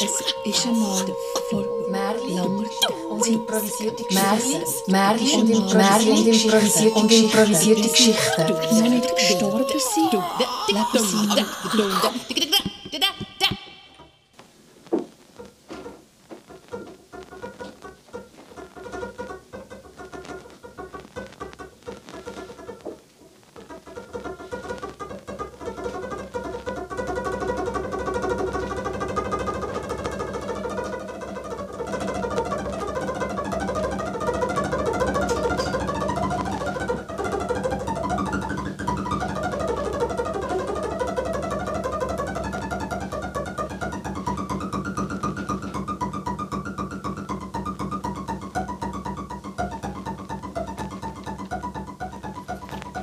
Es ist einmal vor langer. und improvisierte Geschichten. Märchen und improvisierte und improvisierte Geschichten. Noch nicht gestorben sind, leben sie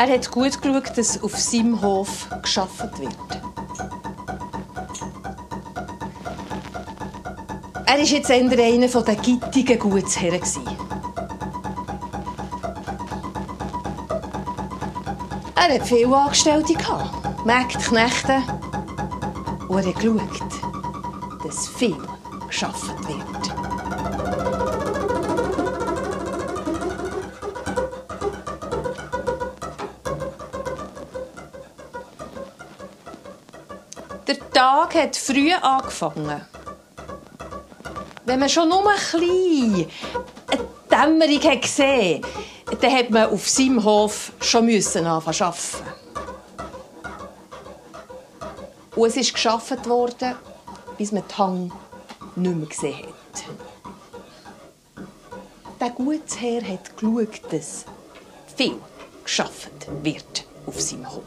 Er hat gut geschaut, dass auf seinem Hof geschafft wird. Er war jetzt eher einer der gittigen Gutsherren. Er hatte viele Angestellte, Mägde, Knechte. Und er hat geschaut, dass viel geschafft Tag hat früh angefangen. Wenn man schon nur ein bisschen eine Dämmerung hat gesehen dann hat man auf seinem Hof schon müssen anfangen arbeiten. Und es ist geschafft worden, bis man die Hang nicht mehr gesehen hat. Der Gutsherr hat geschaut, dass viel geschafft wird auf seinem Hof.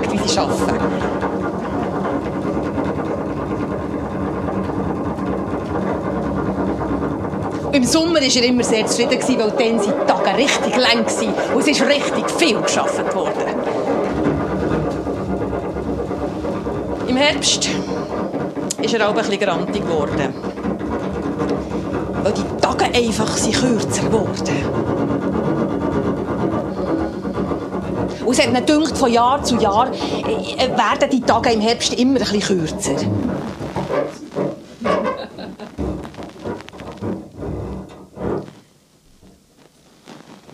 Geschaut, wie sie arbeiten. Im Sommer war er immer sehr zufrieden, weil dann sind die Tage richtig lang waren und es richtig viel geschafft worden. Im Herbst ist er auch ein bisschen grantig geworden. Weil die Tage einfach sind kürzer geworden. Und es hat mir gedacht, von Jahr zu Jahr äh, werden die Tage im Herbst immer bisschen kürzer.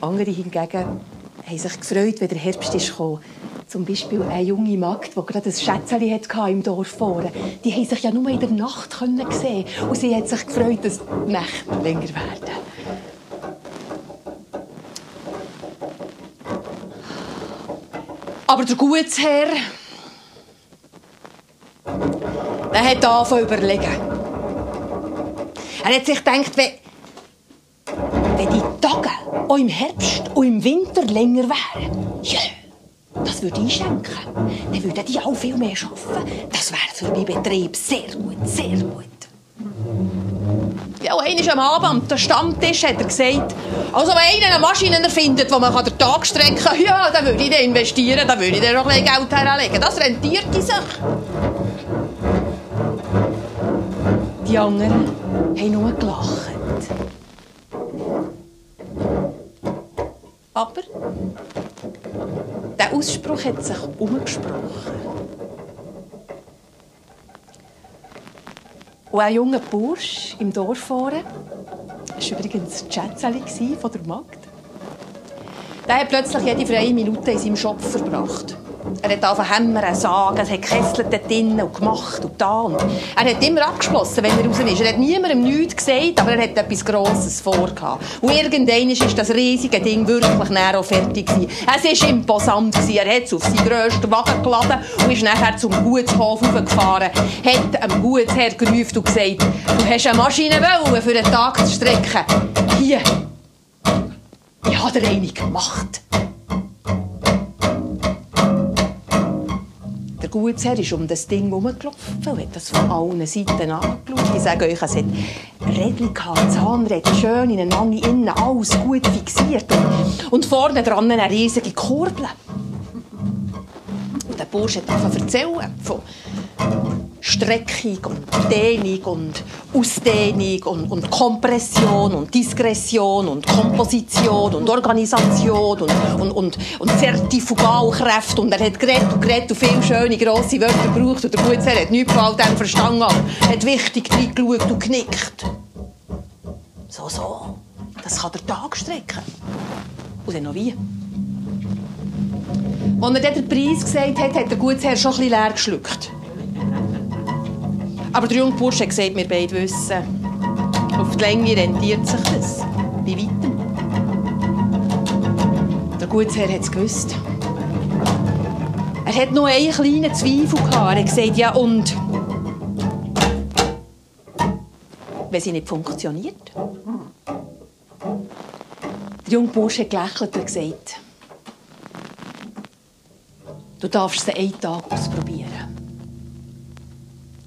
Andere hingegen haben sich gefreut, wenn der Herbst ist. Zum Beispiel eine junge Magd, die gerade ein Schätzchen im Dorf vorne. Die haben sich ja nur in der Nacht sehen Und sie hat sich gefreut, dass die Nächte länger werden. Aber der Gutsherr, der hat angefangen überlegen. Er hat sich gedacht, wenn, wenn die Tage auch im Herbst und im Winter länger wären, ja, das würde ich schenken. Dann würden die auch viel mehr arbeiten. Das wäre für meinen Betrieb sehr gut, sehr gut. Ja, und einmal am Abend, am Stammtisch, hat er gesagt, also wenn einer eine Maschine erfindet, die man den Tag strecken kann, ja, dann würde ich dann investieren, dann würde ich dann noch ein Geld herlegen. Das rentiert sich. Die anderen haben nur gelacht. Aber der Ausspruch hat sich umgesprochen. Und ein junger Bursch im Dorf vorne, das war übrigens Schätzeli von der Magd, der hat plötzlich jede freie Minute in seinem Shop verbracht. Er hat angefangen hämmern, sagen, es hat gekesselt dort drinnen und gemacht und. Und er hat immer abgeschlossen, wenn er raus ist. Er hat niemandem nichts gesagt, aber er hat etwas Grosses vorgehabt. Und irgendwann ist das riesige Ding wirklich näher fertig gewesen. Es war imposant. Er hat es auf seinen grössten Wagen geladen und ist nachher zum Gutshof hochgefahren. Hat dem Gutsherr gerufen und gesagt, du hast eine Maschine wollen, für einen Tag zu strecken. Hier. Ich habe dir eine gemacht. Der Gutsherr ist um das Ding herumgelaufen und hat das von allen Seiten angeschaut. Ich sage euch, es hat Rädchen gehabt, Zahnräder, schön ineinander, innen, alles gut fixiert. Und vorne dran eine riesige Kurbel. Und der Bursch hat angefangen erzählen von Streckung und Dehnung und Ausdehnung und, und Kompression und Diskretion und Komposition und Organisation und, und, und, und Zertifugalkräfte. Und er hat geredet und geredet und viele schöne, grosse Wörter gebraucht. Und der Gutsherr hat nichts von all dem verstanden, aber hat wichtig reingeschaut und genickt. So, so. Das kann der Tag strecken. Und dann noch wie. Als er den Preis gesagt hat, hat der Gutsherr schon ein bisschen leer geschluckt. Aber der junge Bursch hat gesagt, wir beide wissen, auf die Länge rentiert sich das. Bei weitem. Der Gutsherr hat es gewusst. Er hat noch einen kleinen Zweifel gehabt. Er hat gesagt, ja und? Wenn sie nicht funktioniert? Der junge Bursch hat gelächelt und gesagt, du darfst sie einen Tag ausprobieren.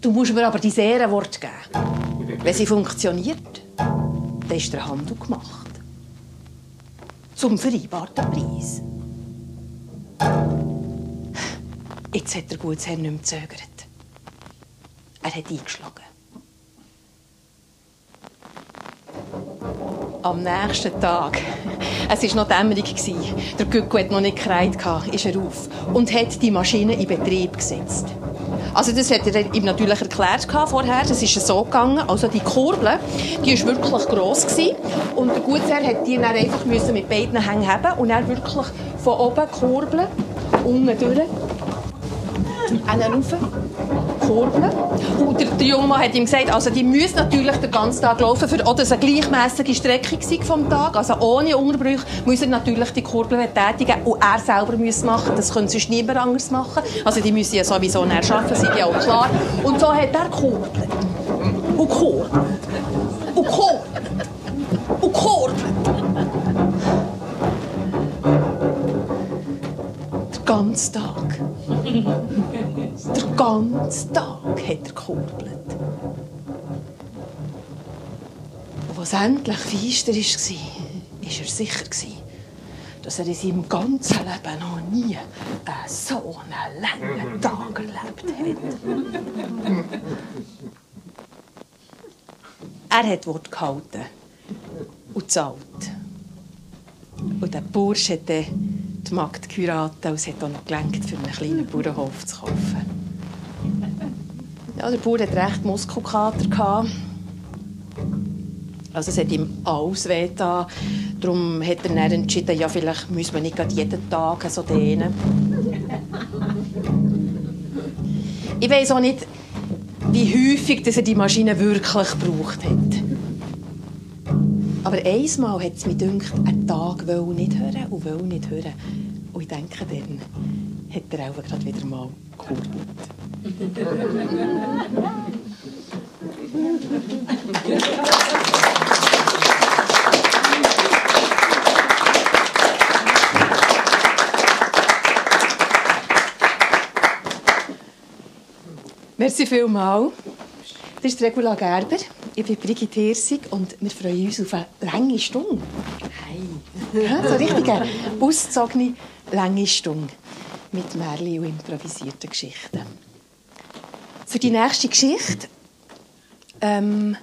Du musst mir aber die Ehrenwort geben. Wenn sie funktioniert, dann ist der Handel gemacht. Zum vereinbarten Preis. Jetzt hat der Gutsherr nicht mehr gezögert. Er hat eingeschlagen. Am nächsten Tag, es war noch dämmerig, der Gücku hat noch nicht gereiht, ist er auf und hat die Maschine in Betrieb gesetzt. Also das hat er ihm natürlich erklärt vorher. Das ist so gegangen. Also die Kurbel, die ist wirklich gross gewesen. und der Gutsherr hat die dann einfach mit beiden Hängen haben und er wirklich von oben kurbeln, unten durch, einen rauf, kurbeln. Und der, der junge Mann hat ihm gesagt, also die müssen natürlich den ganzen Tag laufen, für auch das eine gleichmäßige Strecke vom Tag, also ohne Unterbrüche, muss er natürlich die Kurbel tätigen und er selber muss machen, das können sonst niemand anders machen. Also die müssen ja sowieso näher arbeiten, sind ja auch klar. Und so hat er kurbelt. Und kurbelt. Und kurbelt. Ganzen Tag. Den ganzen Tag hat er gekurbelt. Und als endlich feister war, war er sicher, dass er in seinem ganzen Leben noch nie einen so einen langen Tag erlebt hat. Er hat Wort gehalten und gezahlt. Und der Bursch hat dann die Magd geheiratet und es hat auch noch gelenkt, für einen kleinen Bauernhof zu kaufen. Ja, der Bauer hatte recht Muskelkater. Also es hat ihm alles wehgetan. Darum hat er dann entschieden, ja, vielleicht müssen wir nicht jeden Tag so dehnen. Ich weiß auch nicht, wie häufig dass er die Maschine wirklich gebraucht hat. Aber einmal hat es mir gedacht, einen Tag will nicht hören und will nicht hören. Und ich denke, dann hat er auch gerade wieder mal gehört. Merci vielmals. Das ist Regula Gerber. Ich bin Brigitte Hirsig und wir freuen uns auf eine lange Stunde. Hey. Ja, so richtig eine auszogene lange Stunde mit Märchen und improvisierten Geschichten. Für die nächste Geschichte ähm,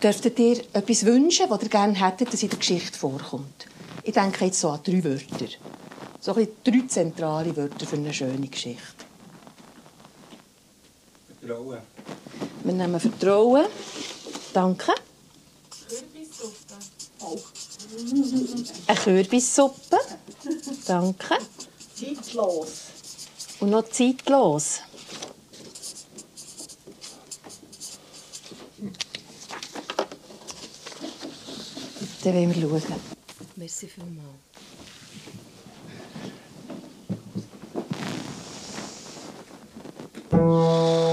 dürftet ihr etwas wünschen, was ihr gerne hättet, dass in der Geschichte vorkommt. Ich denke jetzt so an drei Wörter. So ein drei zentrale Wörter für eine schöne Geschichte. Vertrauen. Wir nehmen Vertrauen. Danke. Kürbissuppe. Auch. Eine Kürbissuppe. Danke. Zeitlos. Und noch zeitlos. Dann wollen wir schauen. Merci vielmals. Thank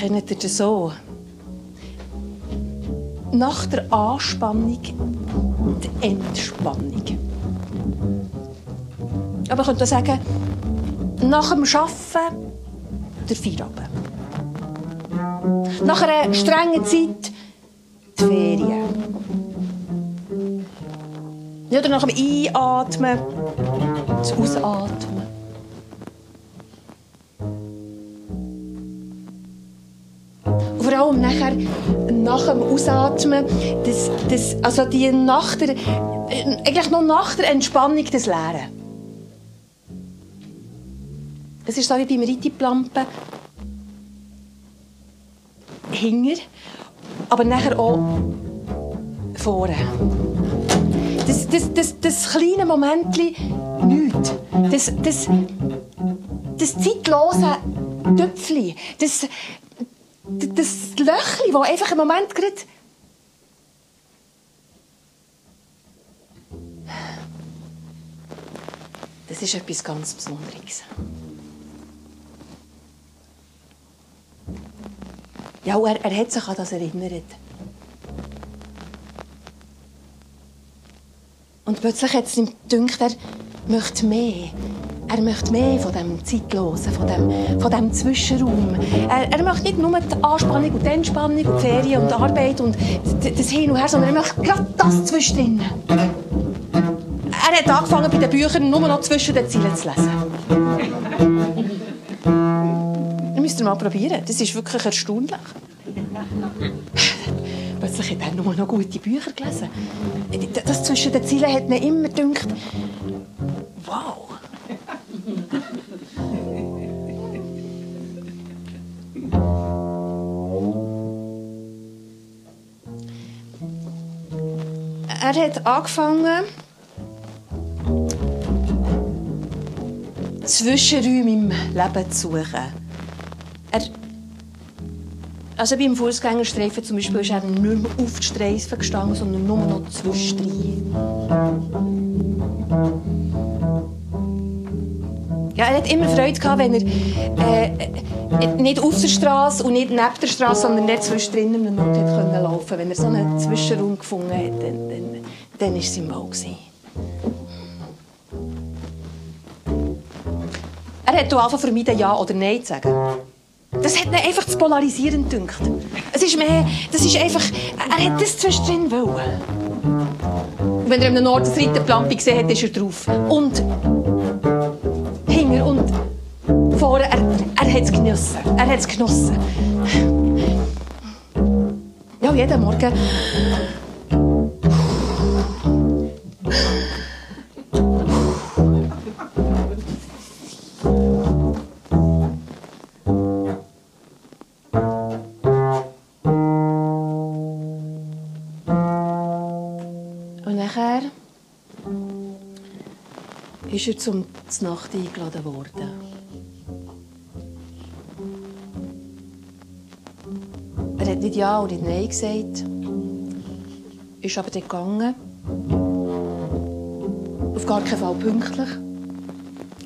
Kennt ihr das so? Nach der Anspannung die Entspannung. Aber ich könnte auch sagen, nach dem Arbeiten der Feierabend. Nach einer strengen Zeit die Ferien. Oder nach dem Einatmen das Ausatmen. Dem Ausatmen, das, das, also die nach der, eigentlich noch nach der Entspannung das Leeren. Es ist so wie beim Reitiplampen. Hinger, aber nachher auch vorne. Das, das, das, das kleine Momentchen, nichts. Das, das, das zeitlose Töpfchen. Das, das Löchli, das einfach im Moment gerade... Das ist etwas ganz Besonderes. Ja, er, er hat sich an das erinnert. Und plötzlich hat es ihm gedacht, er möchte mehr. Er möchte mehr von dem Zeitlosen, von dem, von dem Zwischenraum. Er, er möchte nicht nur die Anspannung und die Entspannung und die Ferien und die Arbeit und das Hin und Her, sondern er möchte gerade das zwischendrin. Er hat angefangen, bei den Büchern nur noch zwischen den Zeilen zu lesen. Das müsst ihr mal probieren. Das ist wirklich erstaunlich. Plötzlich hat er nur noch gute Bücher gelesen. Das zwischen den Zeilen hat mir immer gedacht, hat angefangen, Zwischenräume im Leben zu suchen. Er also beim Fußgängerstreifen zum Beispiel ist er nicht mehr auf die Streifen gestanden, sondern nur noch zwischendrin. Ja, er hat immer Freude gehabt, wenn er äh, äh, nicht auf der Straße und nicht neben der Straße, sondern nicht zwischendrin in Not hat können laufen. Wenn er so einen Zwischenraum gefunden hat, dann, war wohl. gewesen. Er hat angefangen, vermeiden, Ja oder Nein zu sagen. Das hat ihn einfach zu polarisierend gedacht. Es ist mehr, das ist einfach, er hat das zwischendrin wollen. Und wenn er an einem Ort das Reiterplampe gesehen hat, ist er drauf. Und hinger und vorne, er, er hat es genossen. Er hat es genossen. Ja, jeden Morgen. Nachher ist er zum Nacht eingeladen worden. Er hat nicht Ja oder nicht Nein gesagt, ist aber dann gegangen. Auf gar keinen Fall pünktlich.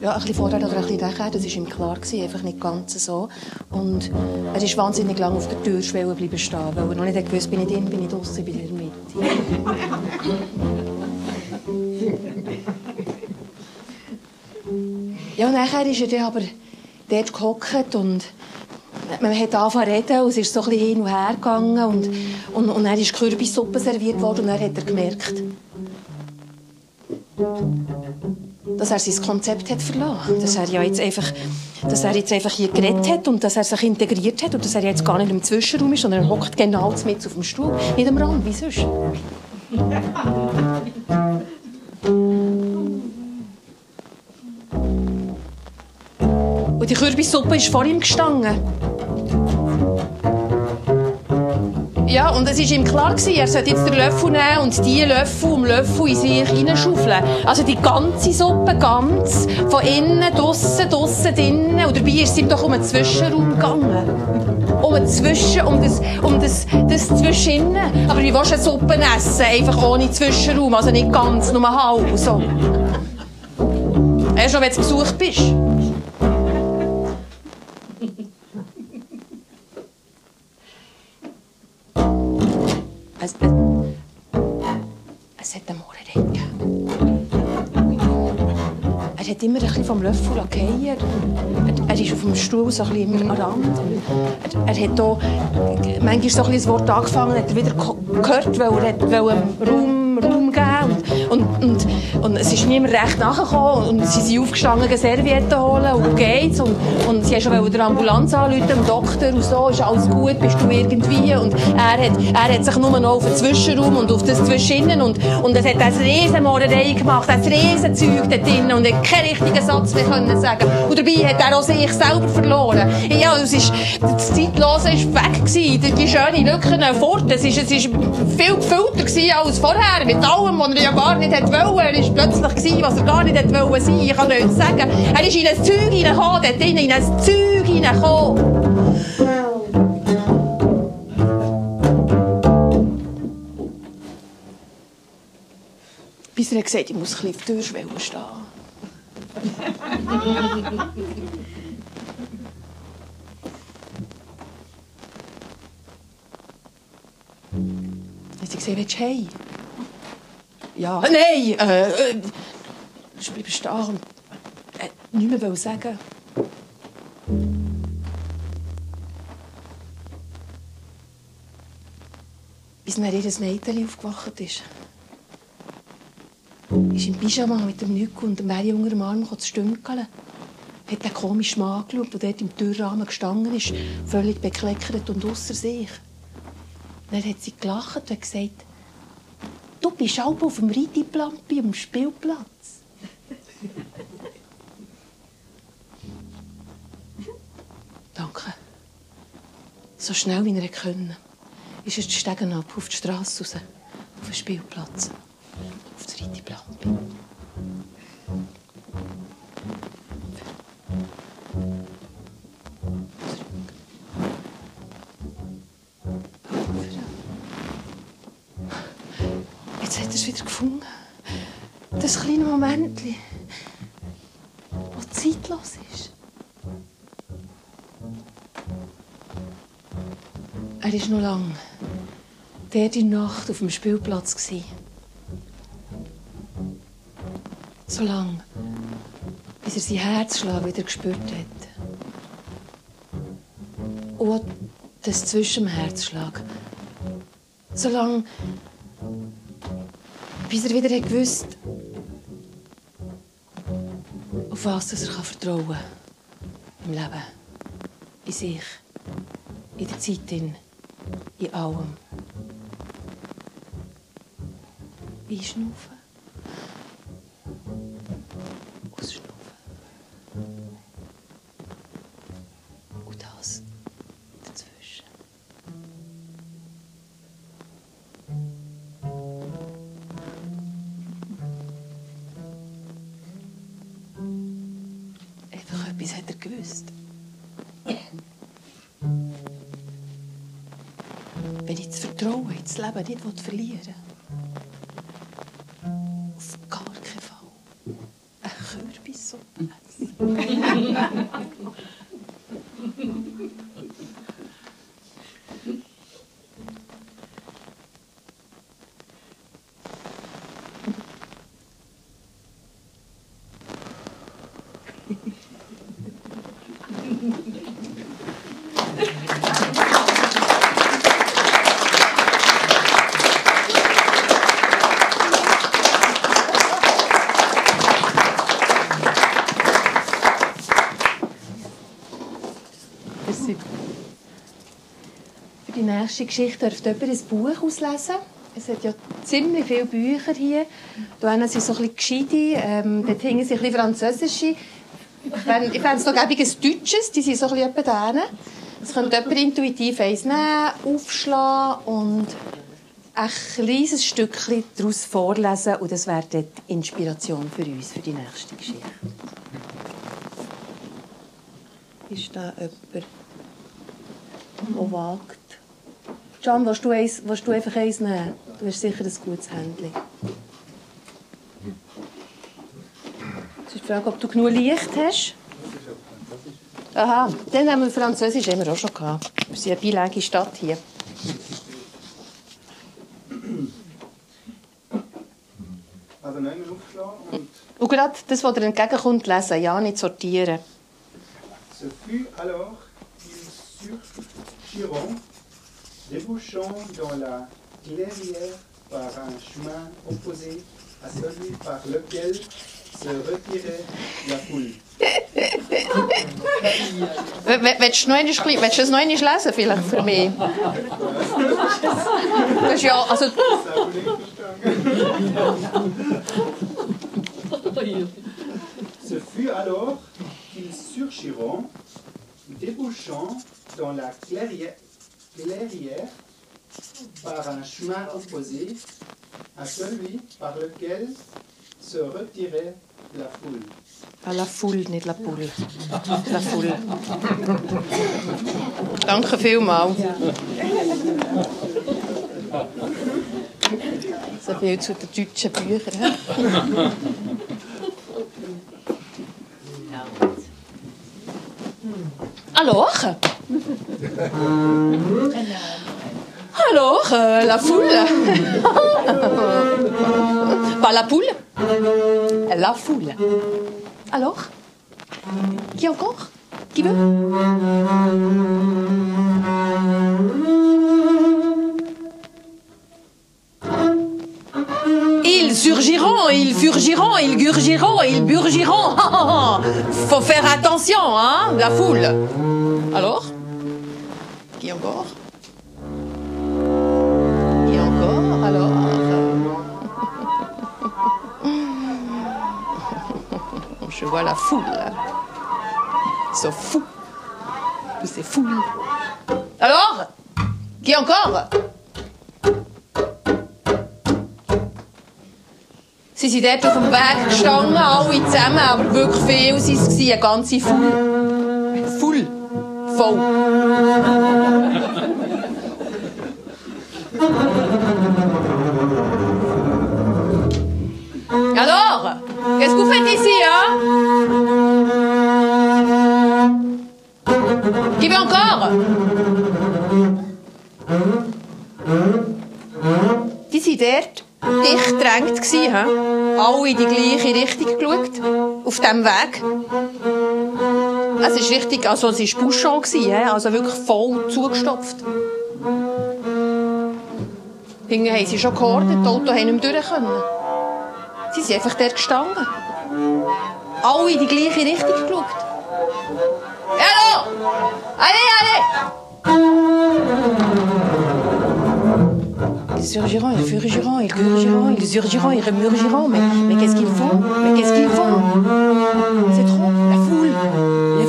Ja, ein bisschen vorher oder ein bisschen nachher, das war ihm klar, einfach nicht ganz so. Und er ist wahnsinnig lange auf der Türschwelle bleiben stehen, weil er noch nicht gewusst bin ich drin, bin ich draußen, bin ich in der Mitte. Ja, nachher ist er dann aber dort gehockt und man hat angefangen zu reden und es ist so ein bisschen hin und her gegangen und, und, und dann ist Kürbissuppe serviert worden und dann hat er gemerkt, dass er sein Konzept hat verlassen dass er ja jetzt einfach, dass er jetzt einfach hier geredet hat und dass er sich integriert hat und dass er jetzt gar nicht im Zwischenraum ist, sondern er hockt genau mit auf dem Stuhl, nicht am Rand, wie sonst. Und die Kürbissuppe ist vor ihm gestanden. Ja, und es war ihm klar, er sollte jetzt den Löffel nehmen und die Löffel um Löffel in sich hineinschaufeln. Also die ganze Suppe, ganz, von innen, draussen, draussen, drinnen. Und dabei ist es ihm doch um einen Zwischenraum gegangen. Um ein Zwischen, um das, um das, das Zwischeninnen. Aber wie willst du eine Suppe essen? Einfach ohne Zwischenraum, also nicht ganz, nur halb. So. Erst noch, wenn du besucht bist. Er hat immer ein vom Löffel fallen. Er, er ist auf dem Stuhl so ein bisschen immer am Rand. Er, er hat auch manchmal so ein, bisschen ein Wort angefangen, hat er wieder ge- gehört, weil er hat wollte Raum, Raum und, und, und, es ist niemand recht nachgekommen. Und sie sind aufgestanden, gehen Servietten holen und geht's. Und, und sie wollten der Ambulanz anrufen, dem Doktor und so, ist alles gut, bist du irgendwie? Und er hat, er hat sich nur noch auf den Zwischenraum und auf das Zwischeninnen. Und, und es hat eine riesen Mohrerei gemacht, ein riesen Zeug dort drin. Und hat keinen richtigen Satz mehr können sagen. Und dabei hat er auch sich selber verloren. Ja, es ist, das Zeitlose war weg gewesen, die, die schöne Lücken fort, es ist, es ist viel gefüllter gewesen als vorher, mit allem, was er ja gar nicht wollte. Er war plötzlich gewesen, was er gar nicht wollte sein. Ich kann nicht sagen. Er ist in ein Zeug hineingekommen, dort drin, in ein Zeug hineingekommen. Bis er gesagt ich muss ein bisschen auf der Türschwelle stehen. Hat sie gesagt, willst du heim? Ja, nein, äh, äh, ich bleibe und äh, nichts mehr sagen. Bis dann ihr Mädchen aufgewacht ist. Ist im Pyjama mit dem Nück und dem Mary unter dem Arm zu stünkeln. Hat den komischen Mann angeschaut, der dort im Türrahmen gestanden ist, völlig bekleckert und außer sich. Dann hat sie gelacht und gesagt, Du bist auch auf dem Reitiplampi am Spielplatz. Danke. So schnell wie er konnte, ist er die Stegen ab, auf die Straße raus, auf den Spielplatz, auf das Reitiplampi. Moment, das zeitlos ist. Er war noch lange der die Nacht auf dem Spielplatz. So lange, bis er seinen Herzschlag wieder gespürt hat. Und das zwischen dem Herzschlag. So lange, bis er wieder hat gewusst auf was dass er vertrauen kann. Im Leben. In sich. In der Zeit. In, in allem. Einschnaufen. Leben nicht verlieren. Auf gar keinen Fall. Eine Kürbissuppe essen. Merci. Für die nächste Geschichte dürft jemand ein Buch auslesen. Es hat ja ziemlich viele Bücher hier. Da hinten sind so ein bisschen gescheite, ähm, dort hinten sind ein bisschen französische. Ich fände es noch gäbig ein Deutsches, die sind so ein bisschen etwa. Es könnte jemand intuitiv eins nehmen, aufschlagen und ein kleines Stückchen daraus vorlesen und das wäre die Inspiration für uns, für die nächste Geschichte. Ist da jemand, der wagt? Can, willst du, eins, willst du einfach eins nehmen? Du hast sicher ein gutes Händchen. Es ist die Frage, ob du genug Licht hast. Aha, dann haben wir Französisch wir auch schon gehabt. Wir sind eine bilingue Stadt hier. Also wir aufschlagen und Und gerade das, was dir entgegenkommt, lesen, ja, nicht sortieren. ce fut alors qu'ils surgiront, débouchant dans la clairière par un chemin opposé à celui par lequel se retirait la foule. W- w- Willst du, noch einmal, ein bisschen- willst du das noch einmal lesen, vielleicht für mich? Das ist ja, also, Ça, vous l'avez verstanden? Ce fut alors qu'ils surgiront, débouchant dans la clairière, clairière par un chemin opposé à celui par lequel se retirait la foule. Ah, La Foule, nicht La Poule. La Foule. Danke vielmals. So viel zu den deutschen Büchern. hä? Alors Alors, euh, la foule Pas la poule La foule. Alors Qui encore Qui veut Ils surgiront, ils furgiront, ils gurgiront, ils burgiront. Faut faire attention, hein, la foule. Alors Qui encore Qui encore Alors Je vois la foule. Ils sont fous. Tous ces foules. Alors Qui encore Sie sind dort auf dem Weg gestanden, alle zusammen, aber wirklich viel waren es, eine ganze Full. Full. Voll. Alors, qu'est-ce que vous faites ici, hein Qui veut encore Die waren dort dicht gedrängt. hä? Alle in die gleiche Richtung geschaut. Auf diesem Weg. Es ist richtig, also es war hä? also wirklich voll zugestopft. Hinten haben sie schon gehortet, die Autos haben nicht mehr durch können. Sie sind einfach dort gestanden. Alle in die gleiche Richtung geschaut. Hallo! Allez, allez! Ils surgiront, ils furgiront, ils gurgiront, ils urgiront, ils remurgiront. Mais, mais qu'est-ce qu'ils font Mais qu'est-ce qu'ils font C'est trop. La foule.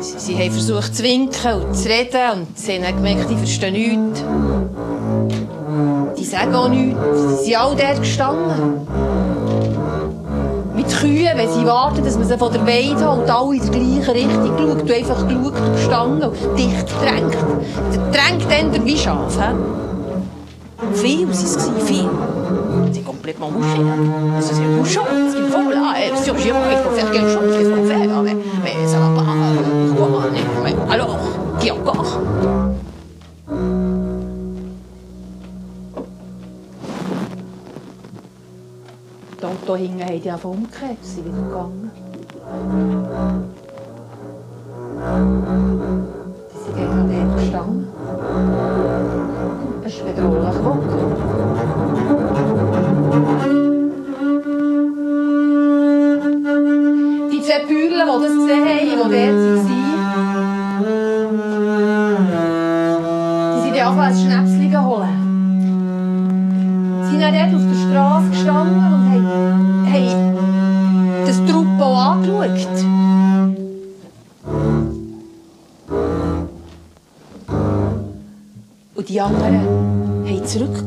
Sie, sie haben versucht zu winken und zu reden und sie haben gemerkt, die verstehen nichts. Die sagen auch nichts. Sie sind alle dort gestanden. Mit Kühen, wenn sie warten, dass man sie von der Weide holt, alle in die gleiche Richtung schaut. Du einfach geschaut und gestanden und dicht gedrängt. Drängt dann wie Schaf. He? Viel waren es, viel. C'est complètement bouché. hein. C'est bouchon. Ce qu'il faut là, elle surgiront, il faut faire quelque chose. Qu'est-ce qu'on fait hinten haben die einfach umgekehrt, sind wieder gegangen. Anderen haben zurückgeschaut.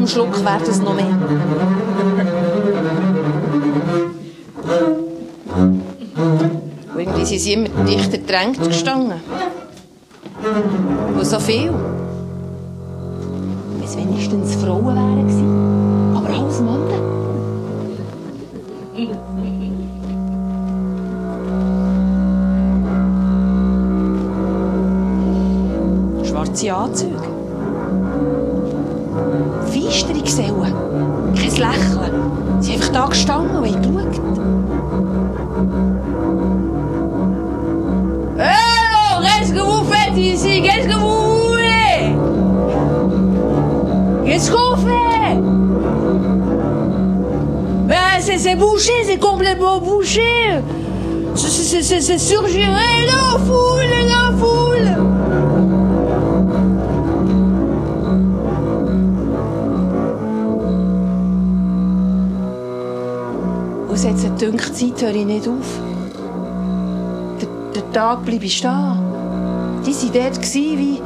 Jedem Schluck wird es noch mehr. Irgendwie sind sie immer dichter gedrängt gestanden. Und so viel. Es wenigstens Frauen wären gewesen. Aber alles Männer. Schwarze Anzüge. Feistere Gesellen. Kein Lächeln. Sie sind einfach da gestanden und haben geschaut. Alors, qu'est-ce que vous faites ici Qu'est-ce que vous voulez Qu'est-ce qu'on fait c'est bouché, c'est complètement bouché. C'est- surgéré, la foule, la foule. Es hat sich gedacht, die Zeit höre ich nicht auf. Der, der Tag bleibe stehen. Die waren dort, wie,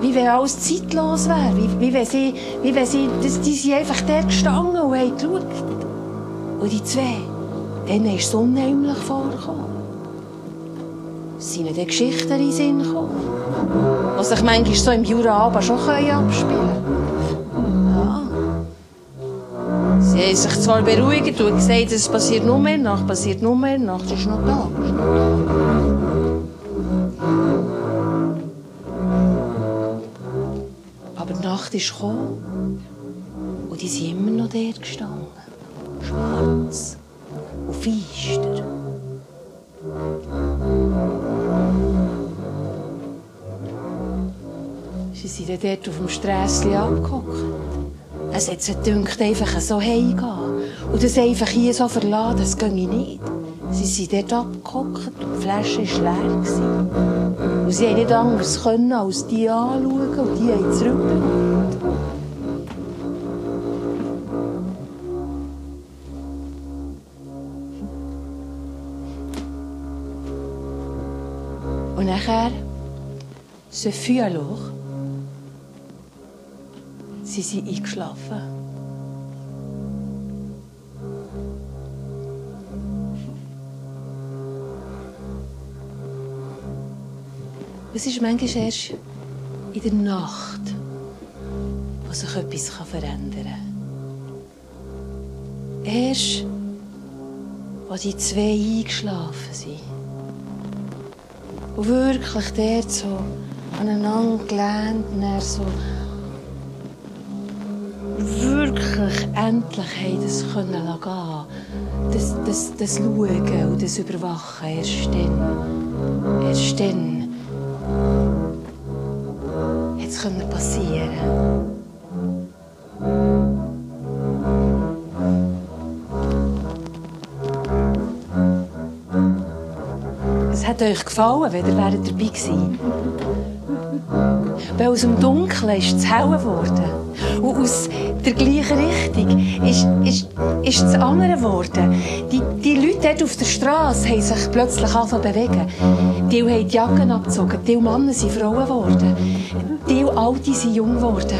wie wenn alles zeitlos wäre. Wie, wie wenn sie, wie wenn sie das, die sind einfach dort gestanden und haben geschaut. Und die zwei, denen ist es unheimlich vorgekommen. Es sind dann Geschichten in den Sinn gekommen, die sich manchmal so im Jura aber schon abspielen können. Sie haben sich zwar beruhigt und gesagt, es passiert nur mehr, Nacht passiert nur mehr, Nacht ist noch da. ist noch da. Aber die Nacht ist gekommen und die sind immer noch dort gestanden. Schwarz und feister. Sie sind dort auf dem Strässchen abgehockt. Es hat sich gedacht, einfach so heimgehen. Und das einfach hier so verlassen, das ginge nicht. Sie sind dort abgehockt und die Flasche war leer. Und sie haben nicht anders können, als die anschauen und die haben zurückgeschaut. Und nachher, ce fut alors, sie sind eingeschlafen. Es ist manchmal erst in der Nacht, wo sich etwas verändern kann. Erst, wo die zwei eingeschlafen sind. Und wirklich dort so aneinander gelehnt, so wirklich endlich haben das können gehen. Das, das, das Schauen und das Überwachen erst dann. Erst dann. Es können passieren. Es hat euch gefallen, wenn ihr dabei gewesen. Weil aus dem Dunkeln ist es hell geworden. Und aus der gleichen Richtung ist, ist, ist das andere geworden. Die, die Leute dort auf der Straße haben sich plötzlich zu bewegen. Die haben die Jacken abgezogen, die Männer sind Frauen geworden. Die Alte sind jung geworden.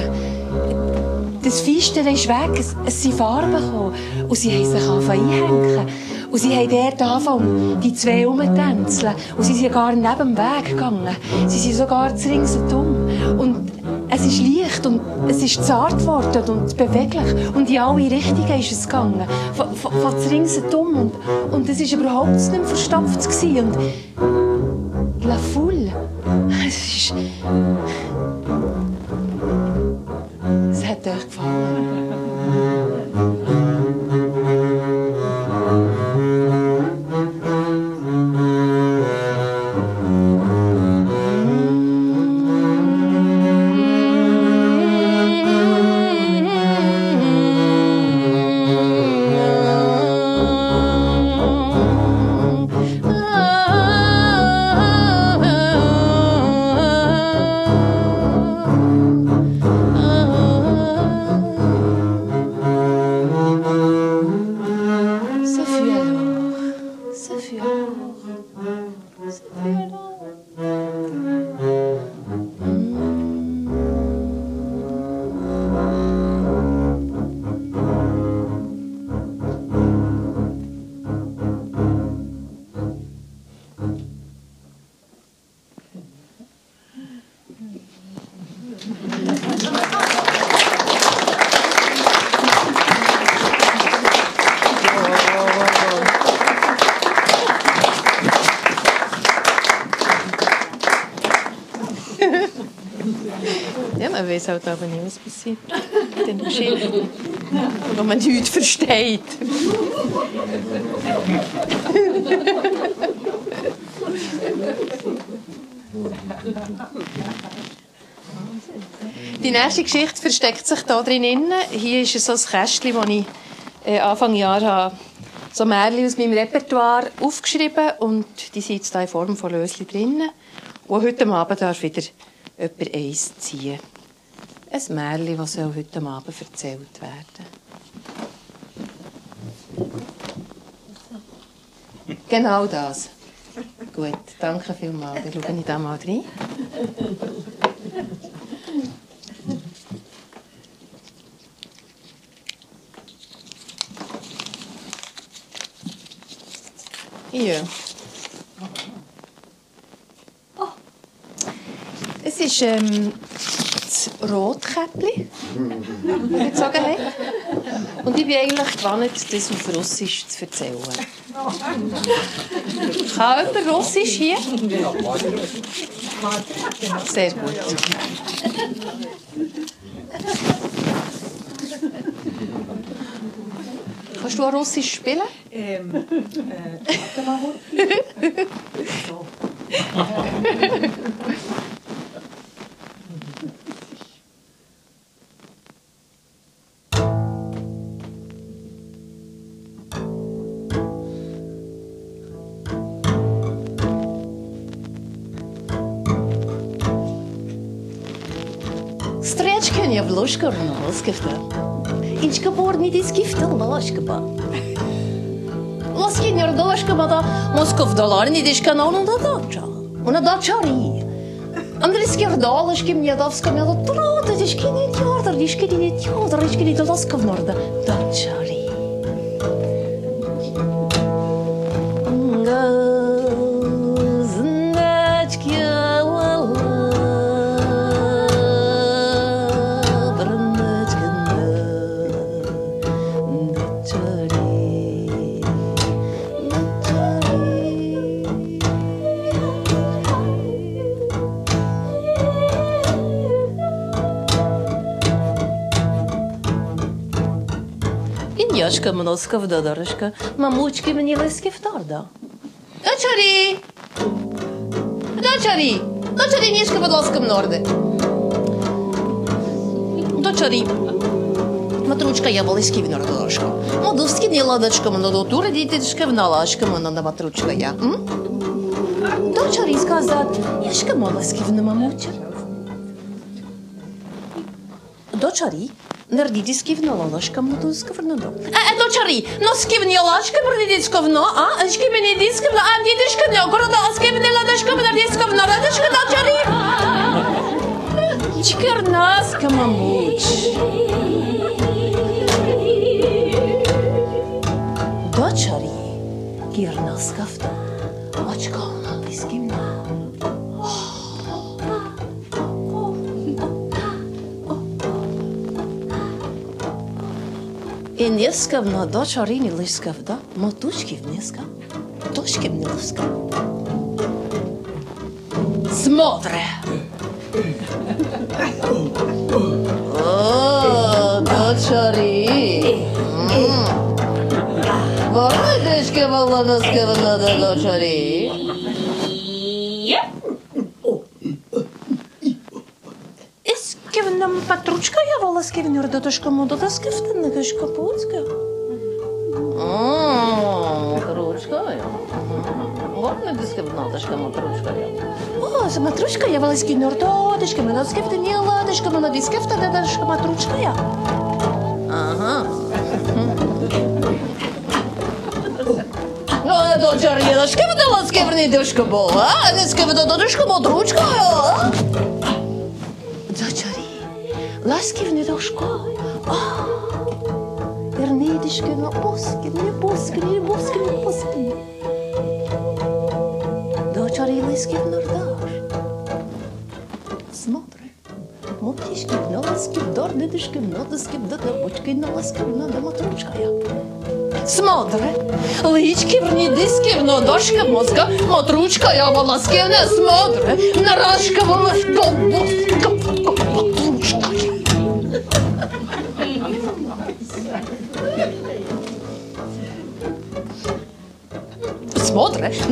Das Feisten ist weg, es, es sind Farben gekommen. Und sie haben sich angefangen einhängen. Und sie haben dort angefangen, die zwei herumzutänzeln. Und sie sind gar neben dem Weg gegangen. Sie sind sogar zu ringsherum. Und es ist leicht und es ist zart geworden und beweglich. Und in alle Richtungen ist es gegangen. Von, von, von zu ringsherum. Und, und es war überhaupt nicht mehr verstopft. Gewesen. Und La Foule. Es ist... nicht, passiert mit den Geschichten, wo man nichts versteht. Die nächste Geschichte versteckt sich da drin. Hier ist so ein Kästchen, das ich äh, Anfang Jahr habe so Märchen aus meinem Repertoire aufgeschrieben und die sind jetzt hier in Form von Löschen drin. Und heute Abend darf wieder jemand eins ziehen. Ein Märchen, das heute Abend erzählt werden. Genau das. Gut, danke vielmals. Dann schaue ich da mal rein. Ja. Es ist ähm, das Rotkäppli, gezogen habe. Und ich bin eigentlich gewohnt, das auf Russisch zu erzählen. Kann jemand Russisch hier? Sehr gut. Kannst du auch Russisch spielen? Ähm, äh, warte mal kurz. So. Стрячка не обложка Рноскифта. Ичка борни дискифта ложкаба. Лоски не рдошкаба да Москов доларни дишка на он да дача. Она дачари. Английский рдалышки мне давска мне да трода дишки не тёрдер дишки не тёрдер дишки не доласка в Дочка мноска додорожка, мамучки мені лисків торда. Дочарі! Дочарі! Дочарі ніжка, будь ласка, мнорди. Дочарі. Матручка я волиськів нордорожка. Модовські не ладочка мною, тура дітечка вналашка мною на матручка я. Дочарі сказати, яшка молосків не мамуча. Дочарі. Nerdidi skivnula ложками до скврнудо. Е, ну чарі, ну скивні лашки брдіді сквно, а е, шкімені ді сквно, а діді шкне, окорода, а скивні ладашка брдіді сквно, ладашка до чарі. Чкарнаска, мабуть. До чарі. Кірнаска вто. Очко, іскімна. блеском, но до чори лискав, да? Мо тучки внескав, тучки не лискав. Смотре. О, до чорі. Володечка, Володоска, Волода, до чорі. Allah'ın yurda taşkamu da tas keftin ne kaşka putska. Ручка. Горна диска внаточка матручка. О, за матручка я валаски норто, дочка, мене скефта не ладочка, мене дискефта да дашка матручка я. Ага. Ну, до чорні дошки видала скеврний дошка була, а не скеврний дошка матручка. Ласківний дошко. Вернидишки на поскін, не поскін, не поскін, не поскін. До чарівницьких нордаж. Смотри. Мотішки, ноласків, дордидишків, нодисків, до торбочки, ноласків, на домотручка я. Смотри, лички, врнідиски, нодошка, мозка, мотручка, я волоски, не смотри, наражка, волоска, боска,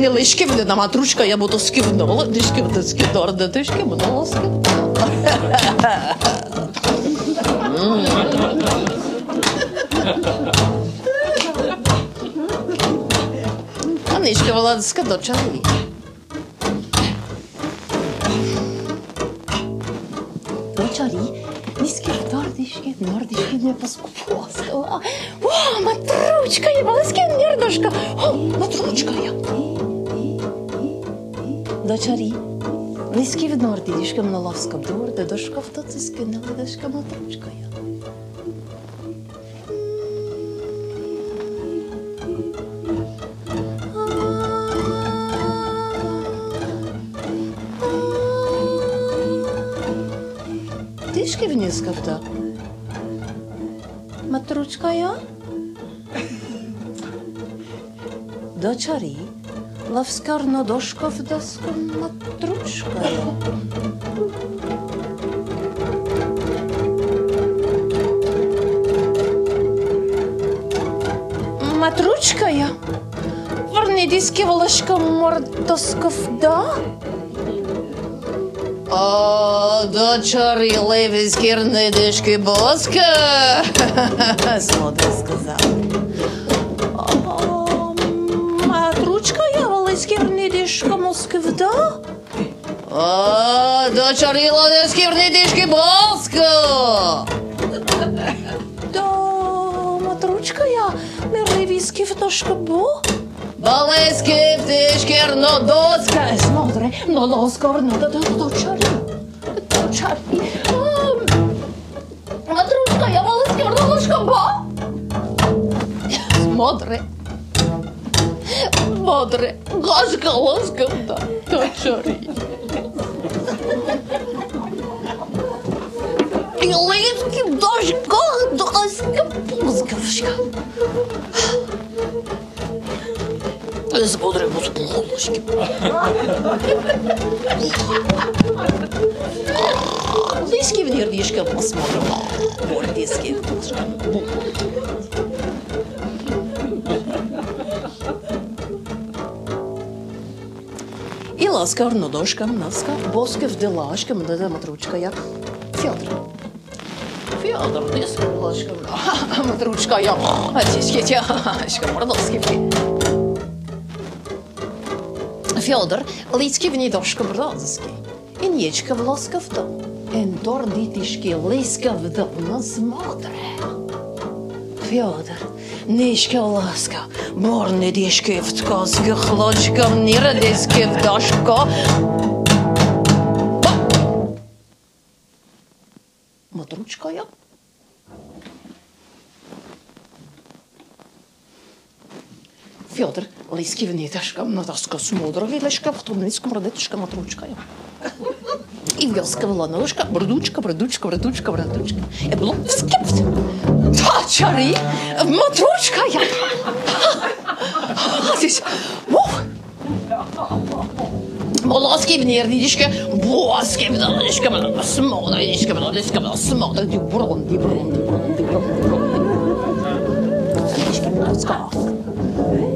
Смотри, не лишки в на матручка, я буду скивнула, дишки в диски, дордидишки, буду ласкив. Анишка Владска дочери. Дочери, ниски дордишки, нордишки не поскупоска. О, матручка, я баласки нердошка. О, матручка я. дочарі. Близькі від норді, дішкам на лавском дурде, дошка в тоциски, не ледешка матручкою. Дішки вниз кавта. Матручкою? Дочарі. я? Дочари, лавскарна дошка в доску матручка я. Матручка я? Върни диски вълъшка мордосков да? О, дочери левиски рнедишки боска. Смотри, сказал. О, дочарила не скірний дишки боско. До матручка я мирливі скіфтошка бо. Балески птички рно доска. Смотри, но лоска рно до дочарі. Дочарі. Матручка я балески рно лошка бо. Смотри. Modre, gorzka łoska, to czori. Йо, египетски дошко, доска, сгъвшка. Да се благодаря, господи. Близки в нервишка посмотрим. Гордиски. И ласкарно дошкам, наска, боскев делашкам, да дам ручка, як Федор. Федор, диски делашкам, матручка я. А диски тяшка, мордовски. Федор, лицки в нидошка бродски. И нечка в лоскав дом. En dorditiški liskav doma смотре. Федор, нишка ласка, борни дишки в ткоска, хлочка, нира диски в дошко. мала изкивнитешка, натаска смудра вилешка, потом низко мрадетушка матручка. И вялскавала ножка, брадучка, брадучка, брадучка, брадучка. Е било скепт. Та чари, матручка я. Здесь, ух! Молоски в нервничке, боски в нервничке, смолда, нервничке, нервничке, смолда, ди брон, ди брон, ди брон, ди брон, ди брон. Нервничке, нервничке.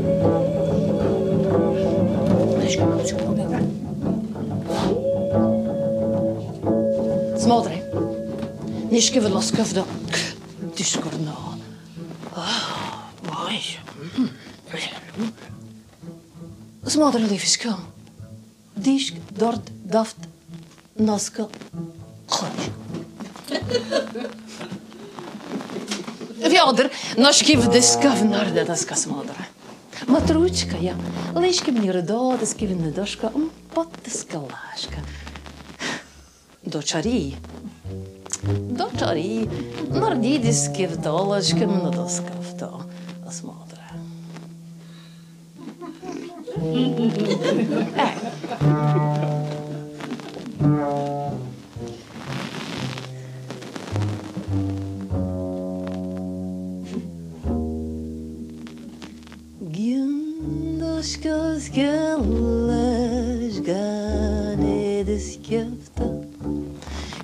Нищо в ласкав дискорно. Ой. Smader liv iskam. Disk, Dort, daft, naska, chodź. Wiodr, nożki w dyska w nardę daska smodra. Матручка я, лишки мені родотиски, він не дошка, потиска лашка. Дочарій. doktori, mordidi skirdola, škemno doskavto, osmodra. as Gjëndosh kjo gane dhe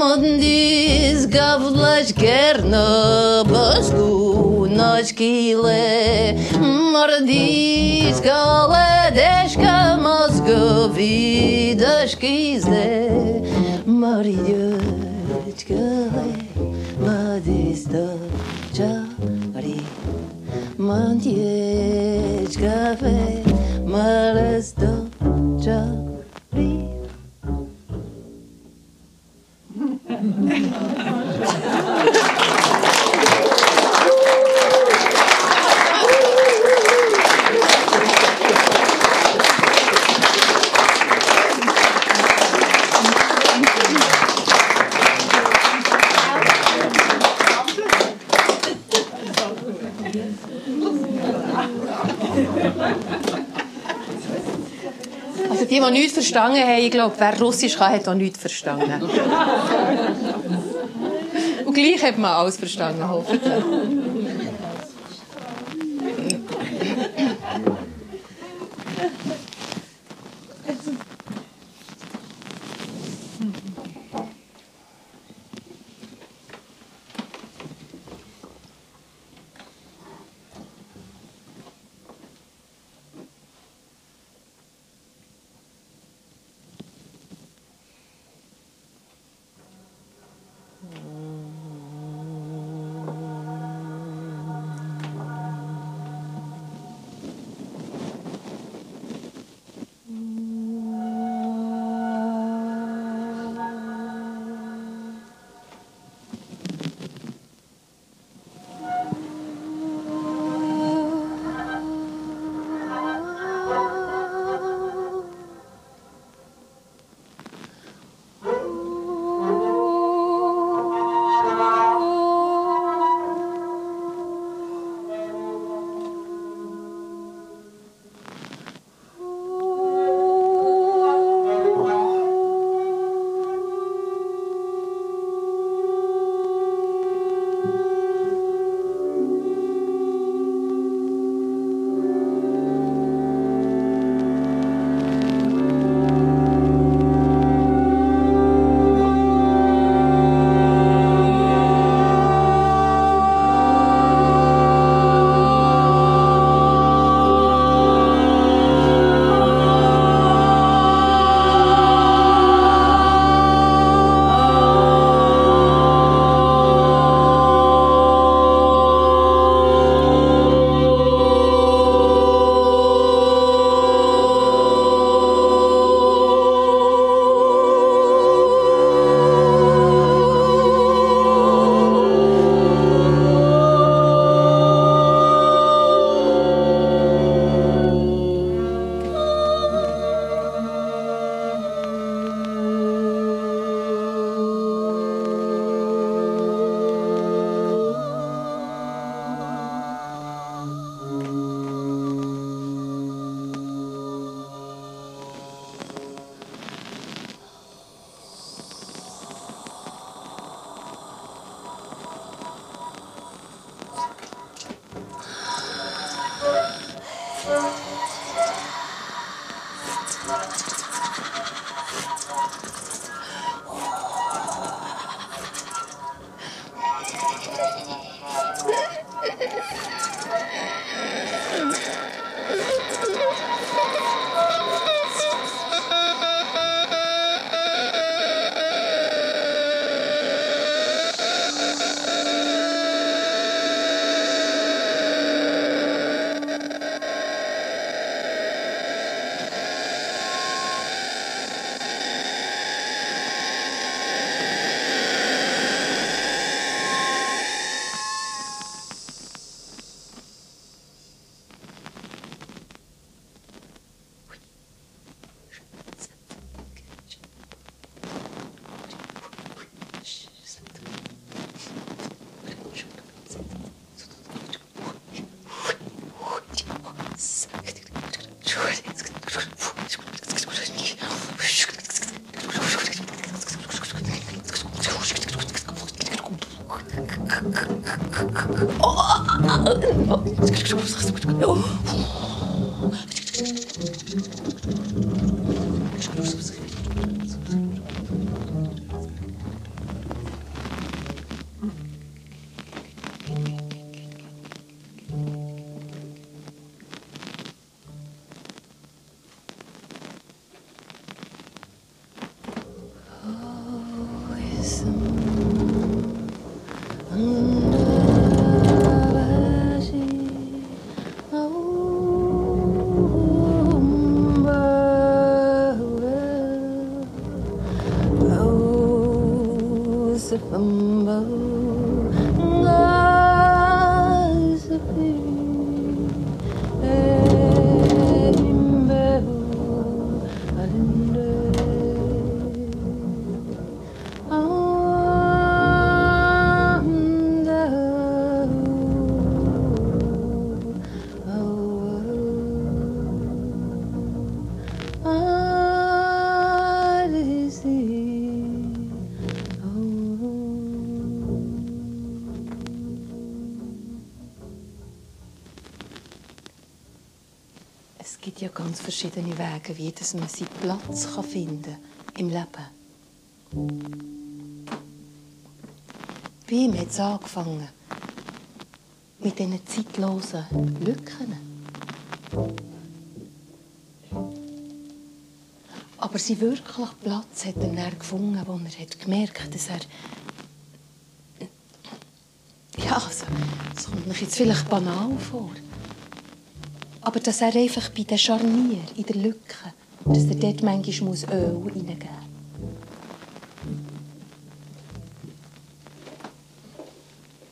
Amandis gavlas gernabas gunas kile Mardis galadeska mozgovidas kizde Mariotkale madista chari Mandiechkave marasta chari Yeah. die, nichts verstanden haben, ich glaube, wer Russisch kann, hat auch nichts verstanden. Und gleich hat man alles verstanden, hoffentlich. Verschiedene Wege, wie dass man seinen Platz kann finden im Leben. Bei ihm hat es angefangen mit diesen zeitlosen Lücken. Aber sein wirklichen Platz hat er dann gefunden, wo er hat gemerkt dass er. Ja, also, das kommt mir jetzt vielleicht banal vor. Aber dass er einfach bei den Scharnier, in der Lücke, dass er dort manchmal muss Öl reingeben muss.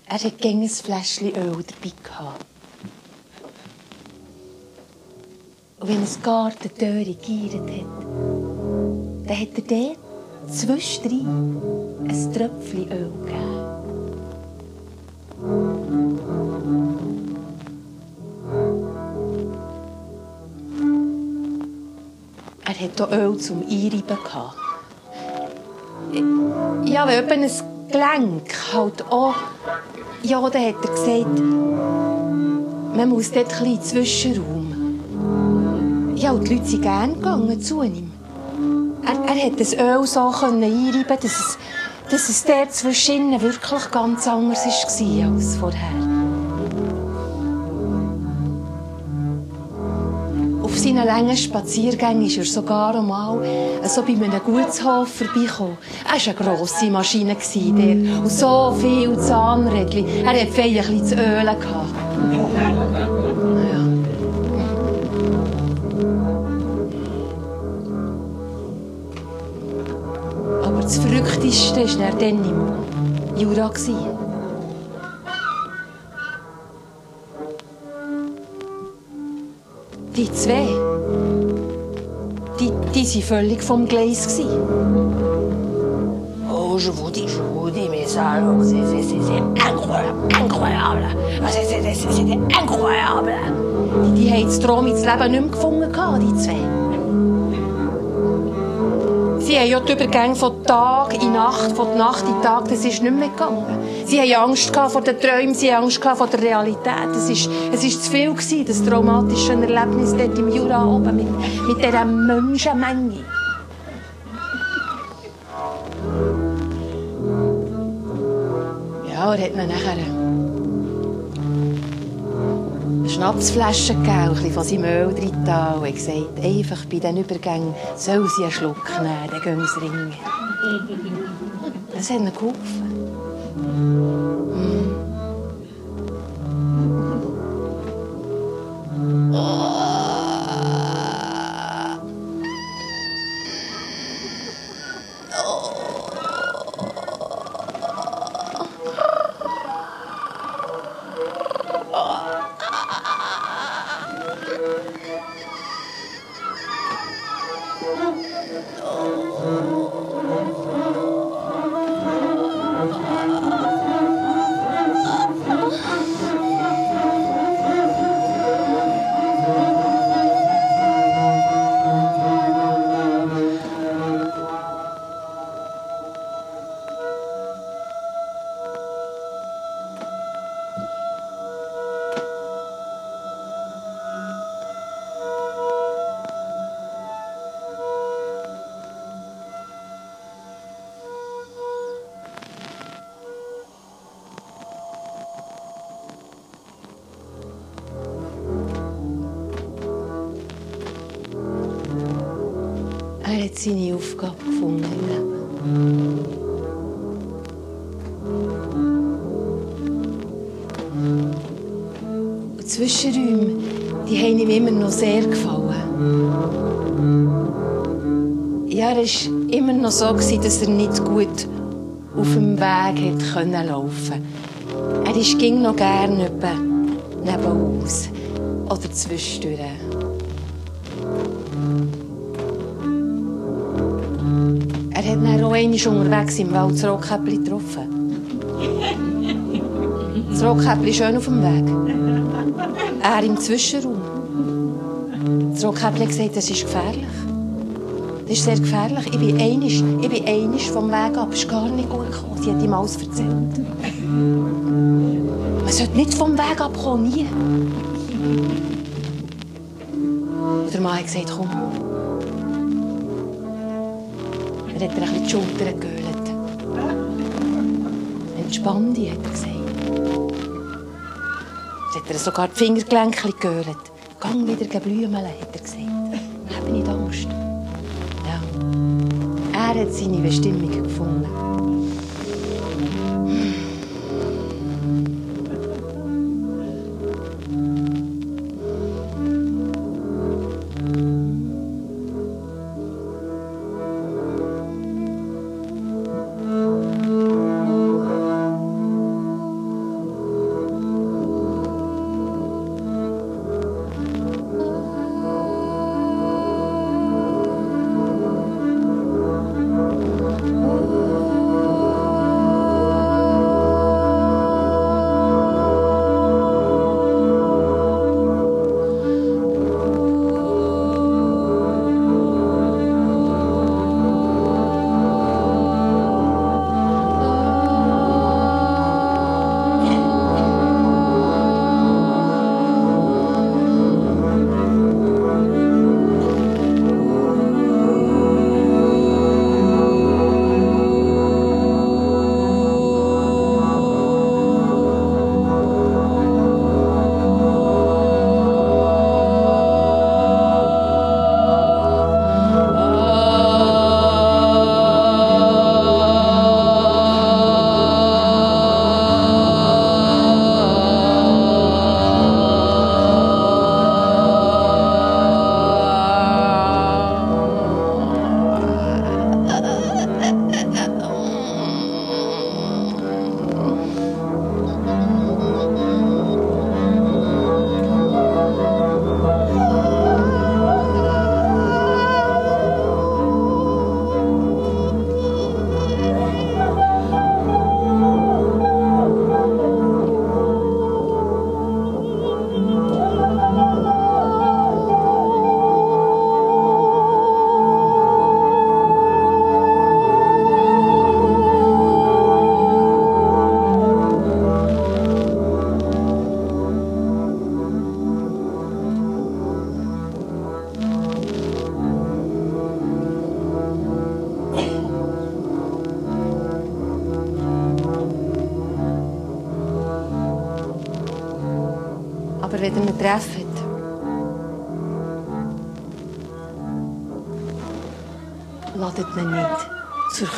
Er hatte gegen ein Fläschchen Öl dabei. Und wenn es Gartentüre gegeiert hat, dann hat er dort zwischendrin ein Tröpfchen Öl gegeben. Zum Einreiben. gehabt. Ja, wenn jemand ein Gelenk halt auch... Ja, dann hat er gesagt, man muss dort ein bisschen Zwischenraum. Ja, und die Leute sind gerne gegangen zu ihm. Er, er hat das Öl so einreiben dass es, dass es dort zwischen wirklich ganz anders war als vorher. Seinen langen Spaziergängen ist er sogar einmal so bei einem Gutshof vorbeigekommen. Er war eine grosse Maschine dort und so viel Zahnrädchen. Er hatte fein ein bisschen zu ölen. gehabt. Ja. Aber das Verrückteste war er dann im Jura. Die zwei, die, die waren völlig vom Gleis. gewesen. Oh, je vous dis, je vous dis, mais ça, c'est incroyable, incroyable. Ah, C'était incroyable. Die, die haben das Traum ins Leben nicht mehr gefunden, die zwei. Sie haben ja die Übergänge von Tag in Nacht, von Nacht in Tag, das ist nicht mehr gegangen. Sie haben Angst vor den Träumen, sie haben Angst vor der Realität. Es ist, es ist zu viel gewesen, das traumatische Erlebnis dort im Jura oben mit, mit dieser Menschenmenge. Ja, er hat mir nachher Schnapsflasche gegeben, ein bisschen von seinem Öl drin getan und gesagt, einfach bei diesen Übergängen soll sie einen Schluck nehmen, dann gehen sie ringen. Das hat ihnen geholfen. Oh. Noch so, dass er nicht gut auf dem Weg können laufen Er ging noch gerne etwa nebenaus oder zwischendurch. Er hat dann auch einmal unterwegs im Wald das Rotkäppli getroffen. Das Rotkäppli schön auf dem Weg. Er im Zwischenraum. Das Rotkäppli hat gesagt, das ist gefährlich. Das ist sehr gefährlich. Ich bin einisch, ich bin einisch vom Weg ab. Es ist gar nicht gut gekommen. Sie hat ihm alles erzählt. Man sollte nicht vom Weg abkommen, nie. Und der Mann hat gesagt, komm. Er hat ihr ein bisschen die Schultern geölt. Entspann dich, hat er gesagt. Jetzt hat er sogar die Fingergelenke geölt. Gang wieder blümeln, hat er gesagt. Er hat seine Bestimmung gefunden.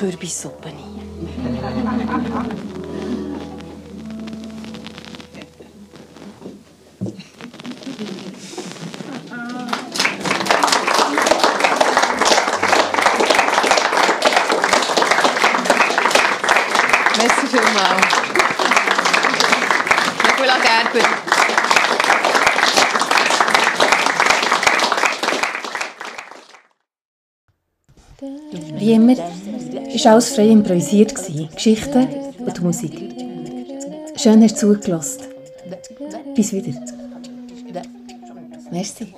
Kürbissuppe war alles frei improvisiert. Geschichten und Musik. Schön hast du zugelassen. Bis wieder. Merci.